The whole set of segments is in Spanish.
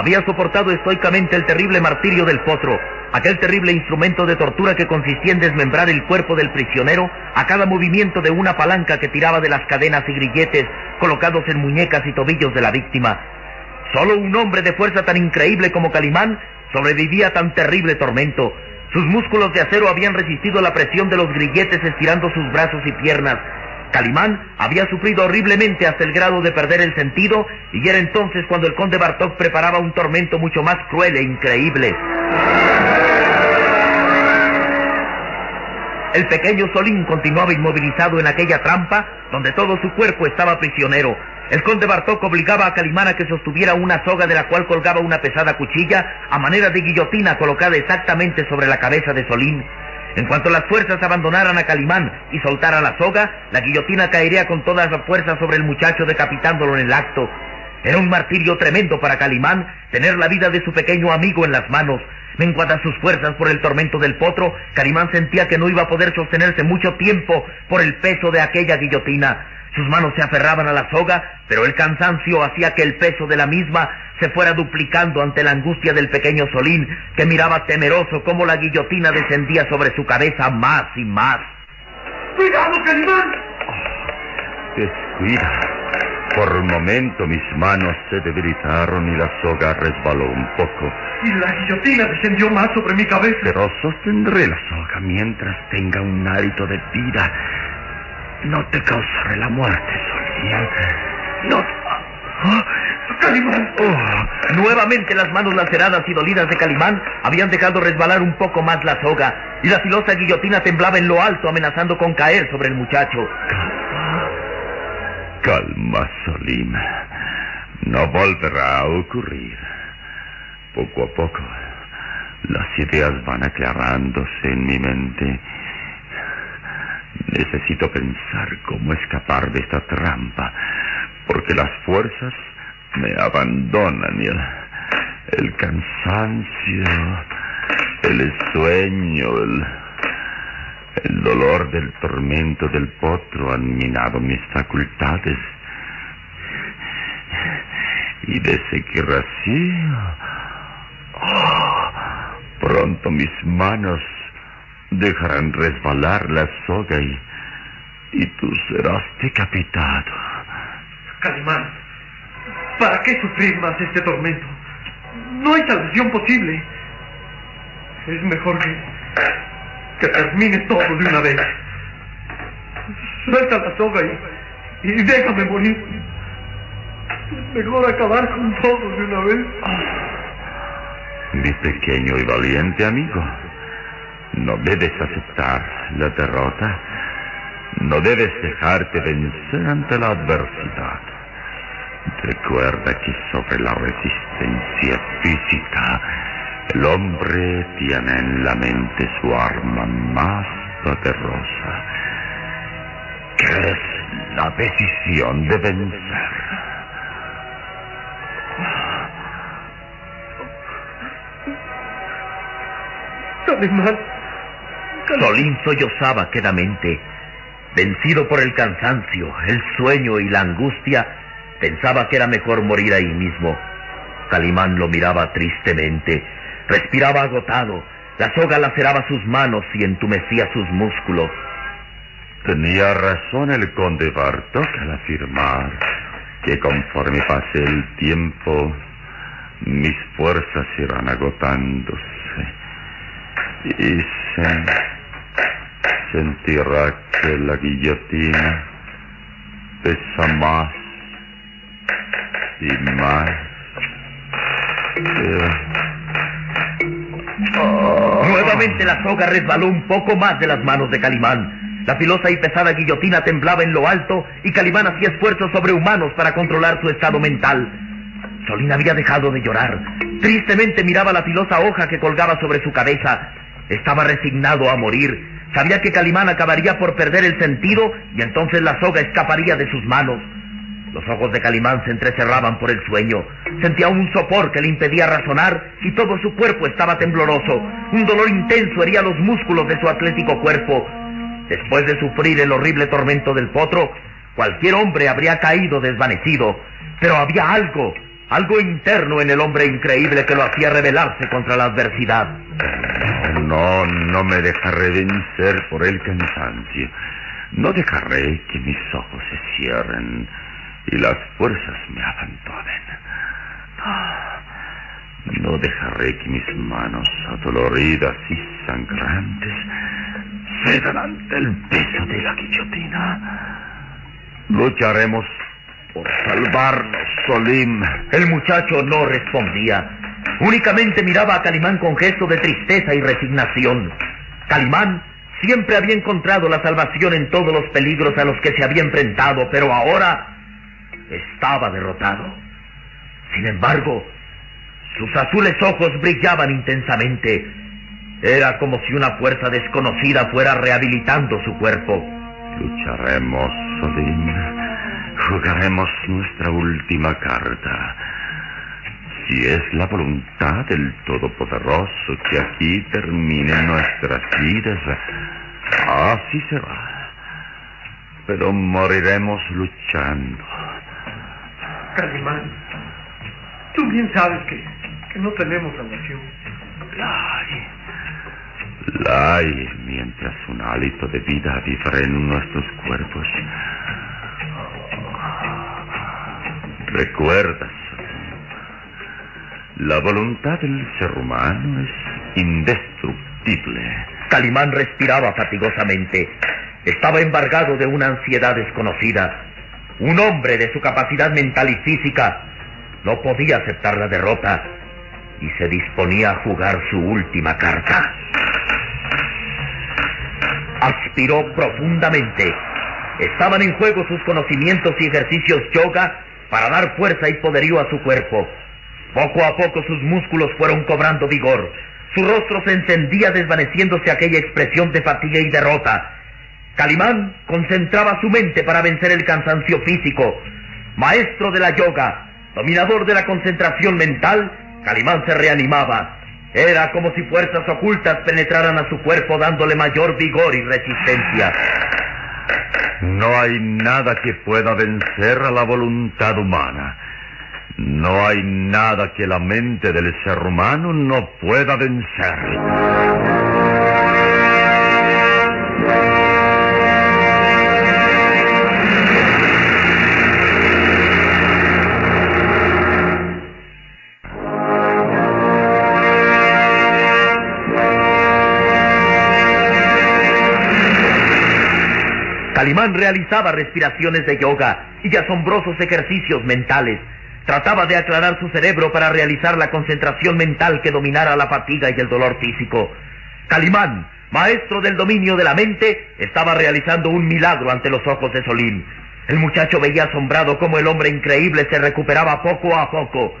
Había soportado estoicamente el terrible martirio del potro, aquel terrible instrumento de tortura que consistía en desmembrar el cuerpo del prisionero a cada movimiento de una palanca que tiraba de las cadenas y grilletes colocados en muñecas y tobillos de la víctima. Solo un hombre de fuerza tan increíble como Calimán sobrevivía a tan terrible tormento. Sus músculos de acero habían resistido la presión de los grilletes estirando sus brazos y piernas. Calimán había sufrido horriblemente hasta el grado de perder el sentido y era entonces cuando el conde Bartok preparaba un tormento mucho más cruel e increíble. El pequeño Solín continuaba inmovilizado en aquella trampa donde todo su cuerpo estaba prisionero. El conde Bartok obligaba a Calimán a que sostuviera una soga de la cual colgaba una pesada cuchilla a manera de guillotina colocada exactamente sobre la cabeza de Solín. En cuanto las fuerzas abandonaran a Calimán y soltaran la soga, la guillotina caería con toda la fuerza sobre el muchacho decapitándolo en el acto. Era un martirio tremendo para Calimán tener la vida de su pequeño amigo en las manos. Menguadas sus fuerzas por el tormento del potro, Calimán sentía que no iba a poder sostenerse mucho tiempo por el peso de aquella guillotina. Sus manos se aferraban a la soga, pero el cansancio hacía que el peso de la misma se fuera duplicando ante la angustia del pequeño Solín, que miraba temeroso cómo la guillotina descendía sobre su cabeza más y más. ¡Cuidado, Calimán! Descuida. Por un momento mis manos se debilitaron y la soga resbaló un poco. Y la guillotina descendió más sobre mi cabeza. Pero sostendré la soga mientras tenga un hálito de vida. No te causaré la muerte, Solín. No. ¡Ah! ¡Calimán! Oh, nuevamente las manos laceradas y dolidas de Calimán habían dejado resbalar un poco más la soga, y la filosa guillotina temblaba en lo alto amenazando con caer sobre el muchacho. Calma, Solín. No volverá a ocurrir. Poco a poco, las ideas van aclarándose en mi mente. Necesito pensar cómo escapar de esta trampa, porque las fuerzas me abandonan y el, el cansancio, el sueño, el, el dolor del tormento del potro han minado mis facultades. Y de seguir así, oh, pronto mis manos dejarán resbalar la soga y, y tú serás decapitado. Calimán, ¿para qué sufrir más este tormento? No hay salvación posible. Es mejor que, que termine todo de una vez. Suelta la soga y, y déjame morir. Es mejor acabar con todo de una vez. Mi pequeño y valiente amigo, no debes aceptar la derrota. No debes dejarte vencer ante la adversidad. Recuerda que sobre la resistencia física El hombre tiene en la mente su arma más poderosa, que es la decisión de vencer. Calimán. Solín sollozaba quedamente. Vencido por el cansancio, el sueño y la angustia, pensaba que era mejor morir ahí mismo. Calimán lo miraba tristemente. Respiraba agotado. La soga laceraba sus manos y entumecía sus músculos. Tenía razón el conde Bartok al afirmar que conforme pase el tiempo, mis fuerzas irán agotándose. Y se sentirá que la guillotina pesa más y más. Nuevamente la soga resbaló un poco más de las manos de Calimán. La filosa y pesada guillotina temblaba en lo alto y Calimán hacía esfuerzos sobrehumanos para controlar su estado mental. Solín había dejado de llorar. Tristemente miraba la filosa hoja que colgaba sobre su cabeza. Estaba resignado a morir. Sabía que Calimán acabaría por perder el sentido y entonces la soga escaparía de sus manos. Los ojos de Calimán se entrecerraban por el sueño. Sentía un sopor que le impedía razonar y todo su cuerpo estaba tembloroso. Un dolor intenso hería los músculos de su atlético cuerpo. Después de sufrir el horrible tormento del potro, cualquier hombre habría caído desvanecido. Pero había algo, algo interno en el hombre increíble que lo hacía rebelarse contra la adversidad. No, no me dejaré vencer por el cansancio. No dejaré que mis ojos se cierren y las fuerzas me abandonen. No, no dejaré que mis manos adoloridas y sangrantes cedan ante el peso de la guillotina. Lucharemos por salvarnos, Solim. El muchacho no respondía. Únicamente miraba a Calimán con gesto de tristeza y resignación. Calimán siempre había encontrado la salvación en todos los peligros a los que se había enfrentado, pero ahora estaba derrotado. Sin embargo, sus azules ojos brillaban intensamente. Era como si una fuerza desconocida fuera rehabilitando su cuerpo. Lucharemos, Solim. Jugaremos nuestra última carta. Si es la voluntad del Todopoderoso que aquí terminen nuestras vidas, así será. Pero moriremos luchando. Calimán, tú bien sabes que, que no tenemos relación. La hay. La hay mientras un hálito de vida vibre en nuestros cuerpos. ¿Recuerdas? La voluntad del ser humano es indestructible. Calimán respiraba fatigosamente. Estaba embargado de una ansiedad desconocida. Un hombre de su capacidad mental y física no podía aceptar la derrota y se disponía a jugar su última carta. Aspiró profundamente. Estaban en juego sus conocimientos y ejercicios yoga para dar fuerza y poderío a su cuerpo. Poco a poco sus músculos fueron cobrando vigor. Su rostro se encendía desvaneciéndose aquella expresión de fatiga y derrota. Calimán concentraba su mente para vencer el cansancio físico. Maestro de la yoga, dominador de la concentración mental, Calimán se reanimaba. Era como si fuerzas ocultas penetraran a su cuerpo dándole mayor vigor y resistencia. No hay nada que pueda vencer a la voluntad humana. No hay nada que la mente del ser humano no pueda vencer. Calimán realizaba respiraciones de yoga y asombrosos ejercicios mentales. Trataba de aclarar su cerebro para realizar la concentración mental que dominara la fatiga y el dolor físico. Calimán, maestro del dominio de la mente, estaba realizando un milagro ante los ojos de Solín. El muchacho veía asombrado cómo el hombre increíble se recuperaba poco a poco.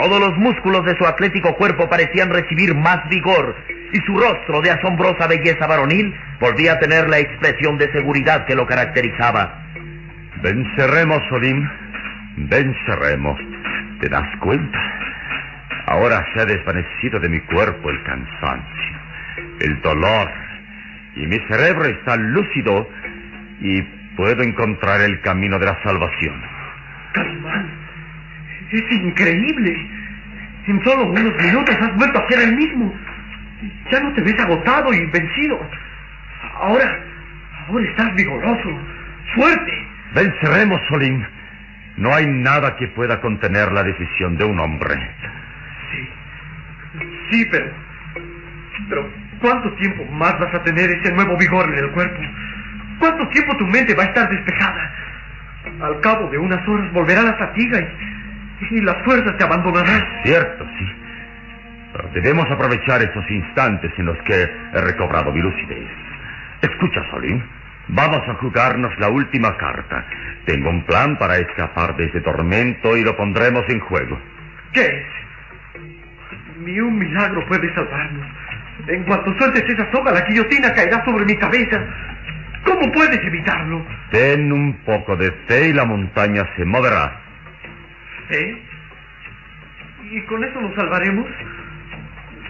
Todos los músculos de su atlético cuerpo parecían recibir más vigor y su rostro de asombrosa belleza varonil volvía a tener la expresión de seguridad que lo caracterizaba. Venceremos, Solim. Venceremos. ¿Te das cuenta? Ahora se ha desvanecido de mi cuerpo el cansancio, el dolor, y mi cerebro está lúcido y puedo encontrar el camino de la salvación. Calimán, es increíble. En solo unos minutos has vuelto a ser el mismo. Ya no te ves agotado y vencido. Ahora, ahora estás vigoroso, fuerte. Venceremos, Solín. No hay nada que pueda contener la decisión de un hombre. Sí, sí, pero... Pero, ¿cuánto tiempo más vas a tener ese nuevo vigor en el cuerpo? ¿Cuánto tiempo tu mente va a estar despejada? Al cabo de unas horas volverá la fatiga y, y las fuerzas te abandonarán. Cierto, sí. Pero debemos aprovechar esos instantes en los que he recobrado mi lucidez. Escucha, Solín. Vamos a jugarnos la última carta. Tengo un plan para escapar de ese tormento y lo pondremos en juego. ¿Qué es? Ni un milagro puede salvarnos. En cuanto sueltes esa soga, la guillotina caerá sobre mi cabeza. ¿Cómo puedes evitarlo? Ten un poco de fe y la montaña se moverá. ¿Eh? ¿Y con eso nos salvaremos?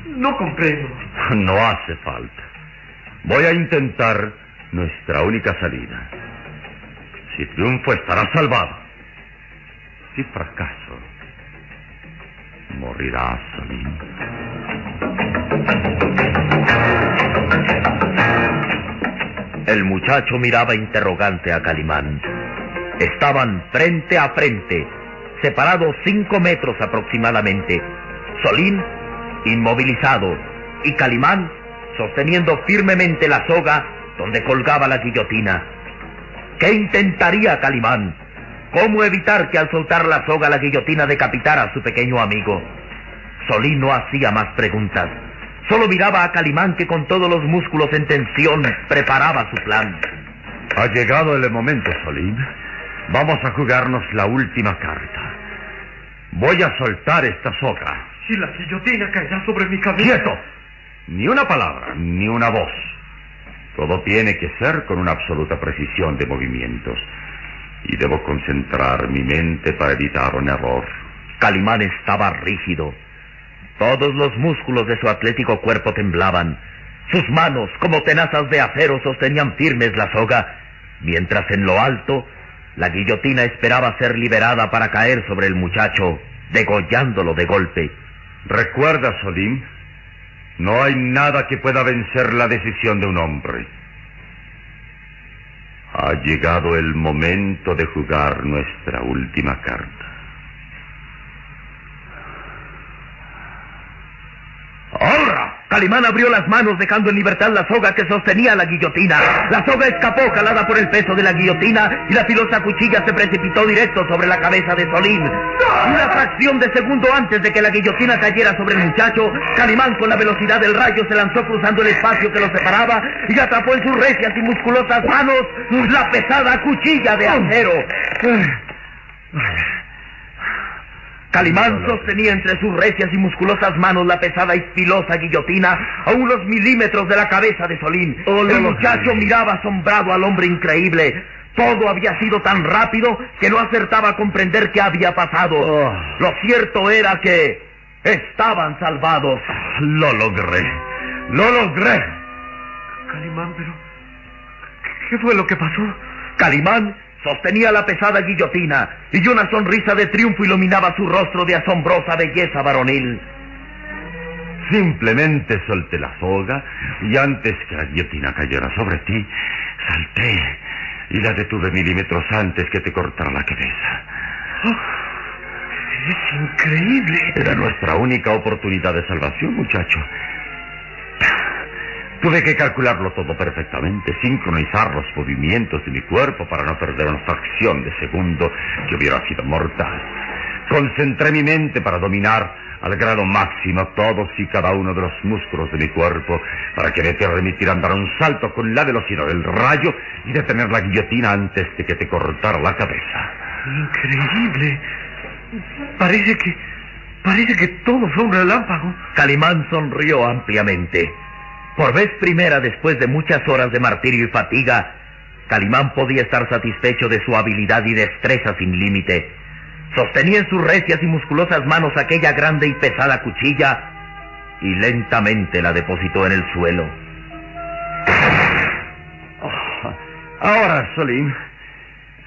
No comprendo. No hace falta. Voy a intentar nuestra única salida. Si triunfo estará salvado. Si fracaso, morirá Solín. El muchacho miraba interrogante a Calimán. Estaban frente a frente, separados cinco metros aproximadamente. Solín, inmovilizado, y Calimán, sosteniendo firmemente la soga donde colgaba la guillotina. ¿Qué intentaría Calimán? ¿Cómo evitar que al soltar la soga la guillotina decapitara a su pequeño amigo? Solín no hacía más preguntas. Solo miraba a Calimán que con todos los músculos en tensión preparaba su plan. Ha llegado el momento, Solín. Vamos a jugarnos la última carta. Voy a soltar esta soga. Si la guillotina caerá sobre mi cabeza. ¡Quieto! Ni una palabra, ni una voz. Todo tiene que ser con una absoluta precisión de movimientos. Y debo concentrar mi mente para evitar un error. Calimán estaba rígido. Todos los músculos de su atlético cuerpo temblaban. Sus manos, como tenazas de acero, sostenían firmes la soga, mientras en lo alto la guillotina esperaba ser liberada para caer sobre el muchacho, degollándolo de golpe. Recuerda, Solim, no hay nada que pueda vencer la decisión de un hombre. Ha llegado el momento de jugar nuestra última carta. ¡Ahora! Calimán abrió las manos dejando en libertad la soga que sostenía la guillotina. La soga escapó calada por el peso de la guillotina y la filosa cuchilla se precipitó directo sobre la cabeza de Solín. Una fracción de segundo antes de que la guillotina cayera sobre el muchacho, Calimán con la velocidad del rayo se lanzó cruzando el espacio que lo separaba y atrapó en sus recias y musculosas manos la pesada cuchilla de acero. Calimán sostenía entre sus recias y musculosas manos la pesada y filosa guillotina a unos milímetros de la cabeza de Solín. El muchacho miraba asombrado al hombre increíble. Todo había sido tan rápido que no acertaba a comprender qué había pasado. Lo cierto era que estaban salvados. Lo logré. Lo logré. Calimán, pero... ¿Qué fue lo que pasó? Calimán sostenía la pesada guillotina y una sonrisa de triunfo iluminaba su rostro de asombrosa belleza varonil. Simplemente solté la soga y antes que la guillotina cayera sobre ti, salté y la detuve milímetros antes que te cortara la cabeza. es increíble. Era nuestra única oportunidad de salvación, muchacho. Tuve que calcularlo todo perfectamente, sincronizar los movimientos de mi cuerpo para no perder una fracción de segundo que hubiera sido mortal. Concentré mi mente para dominar al grado máximo todos y cada uno de los músculos de mi cuerpo para que me permitieran dar un salto con la velocidad del rayo y detener la guillotina antes de que te cortara la cabeza. Increíble. Parece que... Parece que todo fue un relámpago. Calimán sonrió ampliamente. Por vez primera, después de muchas horas de martirio y fatiga, Calimán podía estar satisfecho de su habilidad y destreza sin límite. Sostenía en sus recias y musculosas manos aquella grande y pesada cuchilla y lentamente la depositó en el suelo. Oh, ahora, Solim,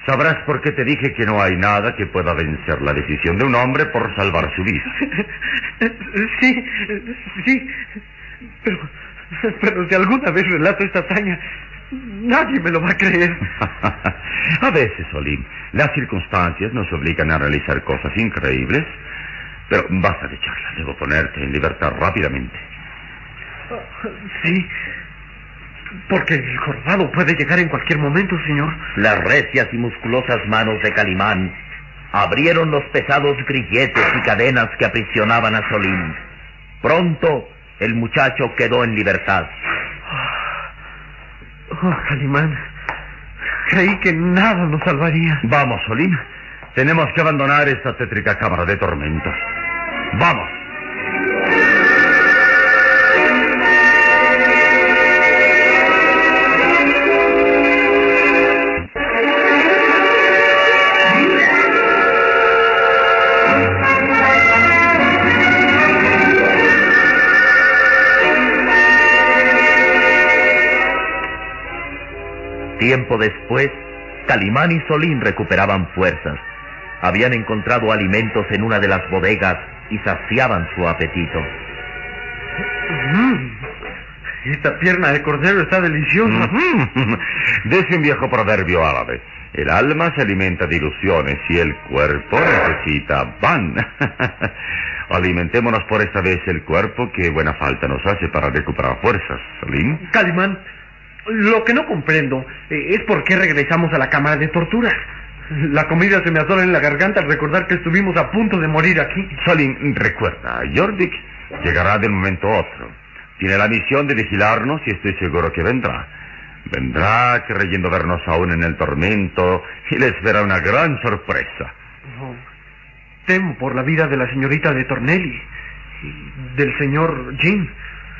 sabrás por qué te dije que no hay nada que pueda vencer la decisión de un hombre por salvar su vida. Sí, sí, pero, pero si alguna vez relato esta hazaña, nadie me lo va a creer. a veces, Solim, las circunstancias nos obligan a realizar cosas increíbles, pero basta de charla, debo ponerte en libertad rápidamente. Sí, porque el jorobado puede llegar en cualquier momento, señor. Las recias y musculosas manos de Calimán abrieron los pesados grilletes y cadenas que aprisionaban a Solín. Pronto el muchacho quedó en libertad. Oh, Calimán, creí que nada nos salvaría. Vamos, Solín. Tenemos que abandonar esta tétrica cámara de tormentos. Vamos. Tiempo después, Calimán y Solín recuperaban fuerzas. Habían encontrado alimentos en una de las bodegas y saciaban su apetito. Mm, esta pierna de cordero está deliciosa. Dice un viejo proverbio árabe. El alma se alimenta de ilusiones y el cuerpo necesita pan. Alimentémonos por esta vez el cuerpo que buena falta nos hace para recuperar fuerzas, Solín. Calimán, lo que no comprendo eh, es por qué regresamos a la cámara de tortura. La comida se me atora en la garganta al recordar que estuvimos a punto de morir aquí. Solín, recuerda, Jordik llegará de un momento a otro. Tiene la misión de vigilarnos y estoy seguro que vendrá. Vendrá creyendo vernos aún en el tormento y le espera una gran sorpresa. Oh, temo por la vida de la señorita de Tornelli y del señor Jim.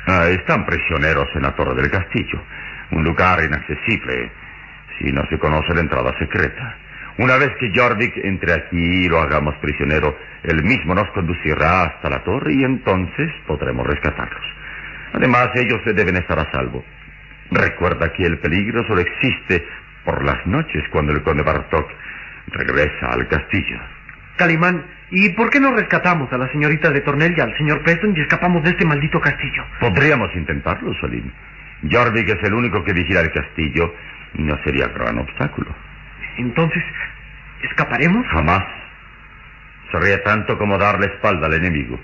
Ah, están prisioneros en la torre del castillo, un lugar inaccesible si no se conoce la entrada secreta. Una vez que Jorvik entre aquí y lo hagamos prisionero, él mismo nos conducirá hasta la torre y entonces podremos rescatarlos. Además, ellos deben estar a salvo. Recuerda que el peligro solo existe por las noches cuando el conde Bartok regresa al castillo. Calimán, ¿y por qué no rescatamos a la señorita de Tornell y al señor Preston y escapamos de este maldito castillo? Podríamos intentarlo, Solim. Jorvik es el único que vigila el castillo no sería gran obstáculo. Entonces, ¿escaparemos? Jamás. Sería tanto como dar la espalda al enemigo.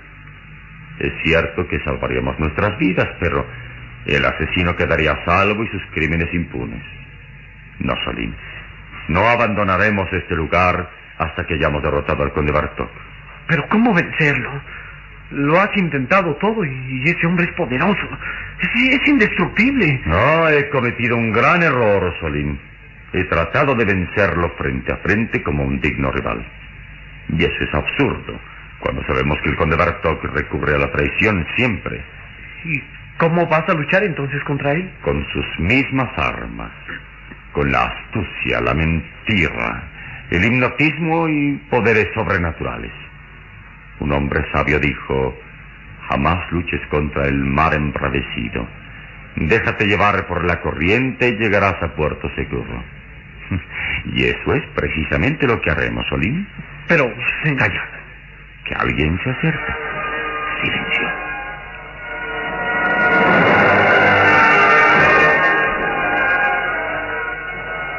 Es cierto que salvaríamos nuestras vidas, pero el asesino quedaría a salvo y sus crímenes impunes. No, Salim. No abandonaremos este lugar hasta que hayamos derrotado al conde Bartok. Pero ¿cómo vencerlo? Lo has intentado todo y ese hombre es poderoso. Es, es indestructible. No, he cometido un gran error, Solim. He tratado de vencerlo frente a frente como un digno rival. Y eso es absurdo, cuando sabemos que el conde Bartok recurre a la traición siempre. ¿Y cómo vas a luchar entonces contra él? Con sus mismas armas, con la astucia, la mentira, el hipnotismo y poderes sobrenaturales. Un hombre sabio dijo, jamás luches contra el mar embravecido. Déjate llevar por la corriente y llegarás a puerto seguro. Y eso es precisamente lo que haremos, Solín. Pero, Calla. Que alguien se acerca. Silencio.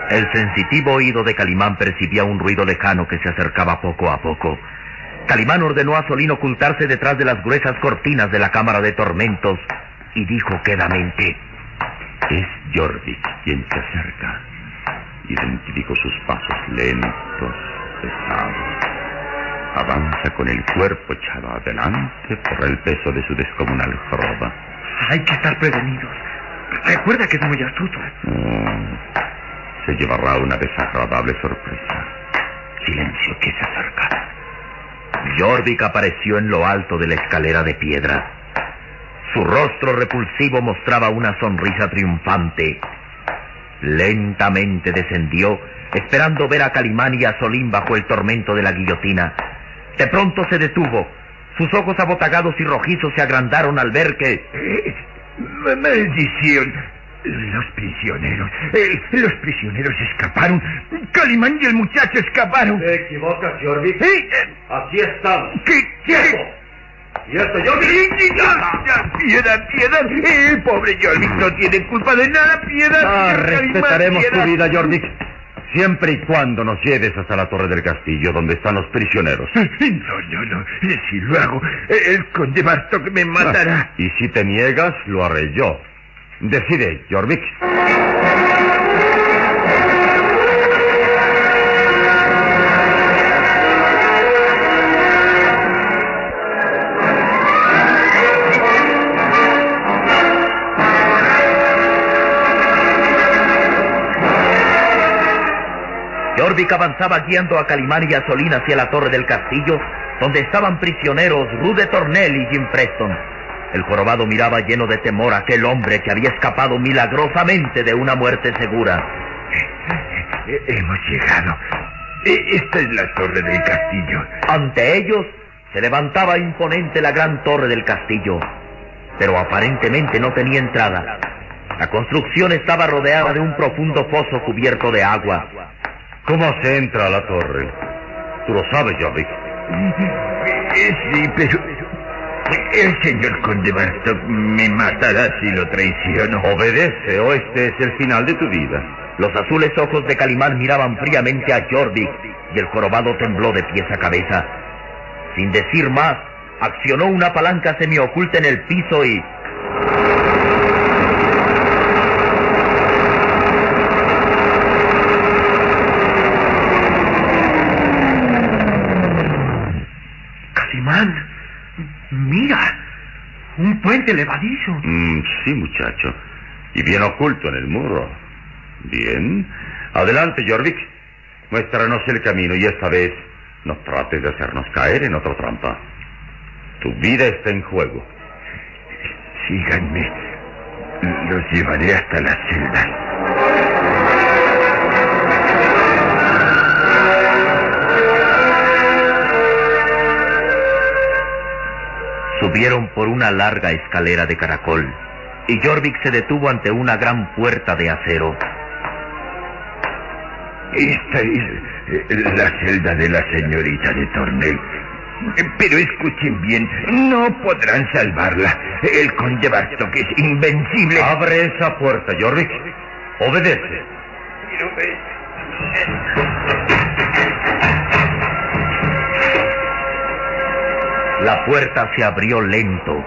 El sensitivo oído de Calimán percibía un ruido lejano que se acercaba poco a poco. Calimán ordenó a Solín ocultarse detrás de las gruesas cortinas de la cámara de tormentos y dijo quedamente: Es Jorvik quien se acerca. Identifico sus pasos lentos, pesados. Avanza con el cuerpo echado adelante por el peso de su descomunal joroba. Hay que estar prevenidos. Recuerda que es muy astuto. Oh, se llevará una desagradable sorpresa. Silencio, que se acerca. Jorvik apareció en lo alto de la escalera de piedra. Su rostro repulsivo mostraba una sonrisa triunfante. Lentamente descendió, esperando ver a Calimán y a Solín bajo el tormento de la guillotina. De pronto se detuvo. Sus ojos abotagados y rojizos se agrandaron al ver que... Eh, maldición. Los prisioneros. Eh, los prisioneros escaparon. Calimán y el muchacho escaparon. Te equivocas, Jorvik. Eh, Así estamos. ¿Qué? ¡Quieto! ¿Y esto, Jorvik? ¡Piedad, piedad! Eh, pobre Jorvik no tiene culpa de nada. ¡Piedad! Ah, respetaremos tu piedad. vida, Jorvik. Siempre y cuando nos lleves hasta la torre del castillo, donde están los prisioneros. No, no, no. Si lo hago, el conde Bartok me matará. Y si te niegas, lo haré yo. Decide, Jorvik. Jorvik avanzaba guiando a Calimán y a Solín hacia la torre del castillo, donde estaban prisioneros Rude Tornel y Jim Preston. El jorobado miraba lleno de temor a aquel hombre que había escapado milagrosamente de una muerte segura. Hemos llegado. Eh, Esta es la torre del castillo. Ante ellos se levantaba imponente la gran torre del castillo, pero aparentemente no tenía entrada. La construcción estaba rodeada de un profundo foso cubierto de agua. ¿Cómo se entra a la torre? Tú lo sabes, Jorvik. Eh, Sí, pero... El señor conde Bartok me matará si lo traiciono. Obedece o este es el final de tu vida. Los azules ojos de Calimán miraban fríamente a Jorvik y el jorobado tembló de pies a cabeza. Sin decir más, accionó una palanca semioculta en el piso y... Calimán, mira, un puente levadizo. Mm, sí, muchacho. Y bien oculto en el muro. Bien. Adelante, Jorvik. Muéstranos el camino y esta vez no trates de hacernos caer en otra trampa. Tu vida está en juego. Síganme. Los llevaré hasta la celda. Subieron por una larga escalera de caracol y Jorvik se detuvo ante una gran puerta de acero. Esta es eh, la celda de la señorita de Tornel. Pero escuchen bien, no podrán salvarla. El conde Bartok es invencible. Abre esa puerta, Jorvik. Obedece. La puerta se abrió lento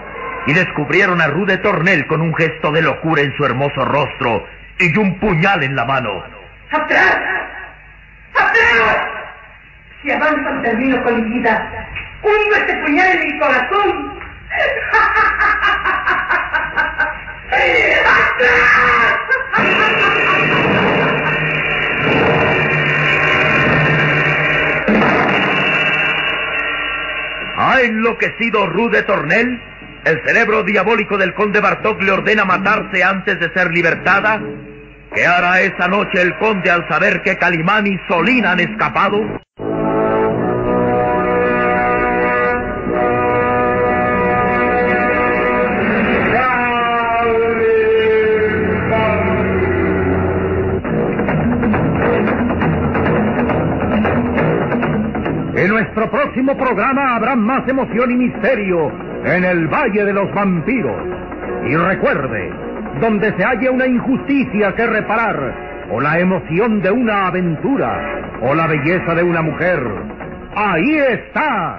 y descubrieron a Rude Tornel con un gesto de locura en su hermoso rostro y un puñal en la mano. ¡Atrás! ¡Atrás! Si avanzan termino con mi vida. Hundo este puñal en mi corazón. ¿Ha enloquecido Rude Tornel? ¿El cerebro diabólico del conde Bartok le ordena matarse antes de ser libertada? ¿Qué hará esa noche el conde al saber que Calimán y Solín han escapado? Nuestro próximo programa habrá más emoción y misterio en el Valle de los Vampiros. Y recuerde, donde se haya una injusticia que reparar, o la emoción de una aventura, o la belleza de una mujer, ahí está.